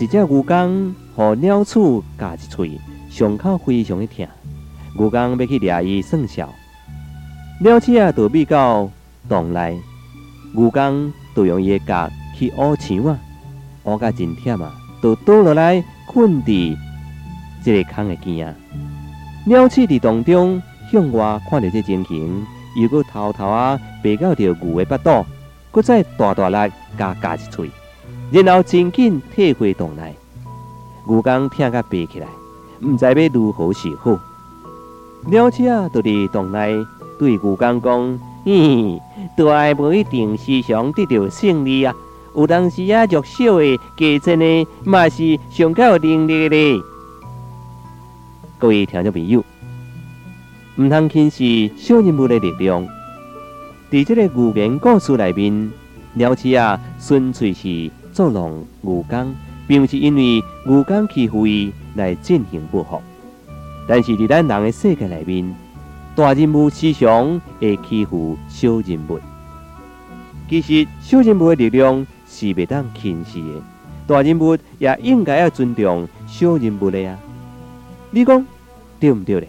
一只牛公互鸟鼠夹一喙，伤口非常的疼。牛公要去掠伊算数，鸟鼠啊躲避到洞内，牛公就用伊的脚去挖墙啊，挖甲真忝啊，就倒落来困伫这个坑的边啊。鸟鼠伫洞中向外看到这情形，又搁偷偷啊爬到着牛的腹肚，搁再大大力甲夹一喙。然后真紧退回洞内，牛刚听甲爬起来，毋知要如何是好。鸟鼠啊，就伫洞内对牛刚讲：“嘿，大爱无一定时常得到胜利啊，有当时啊弱小的、假真的，嘛是上较有能力的。”各位听众朋友，毋通轻视小人物的力量。伫这个寓言故事内面，鸟鼠啊，纯粹是。捉弄牛公，并不是因为牛公欺负伊来进行报复，但是伫咱人的世界内面，大人物时常会欺负小人物。其实小人物的力量是袂当轻视的，大人物也应该要尊重小人物的啊！你讲对唔对咧？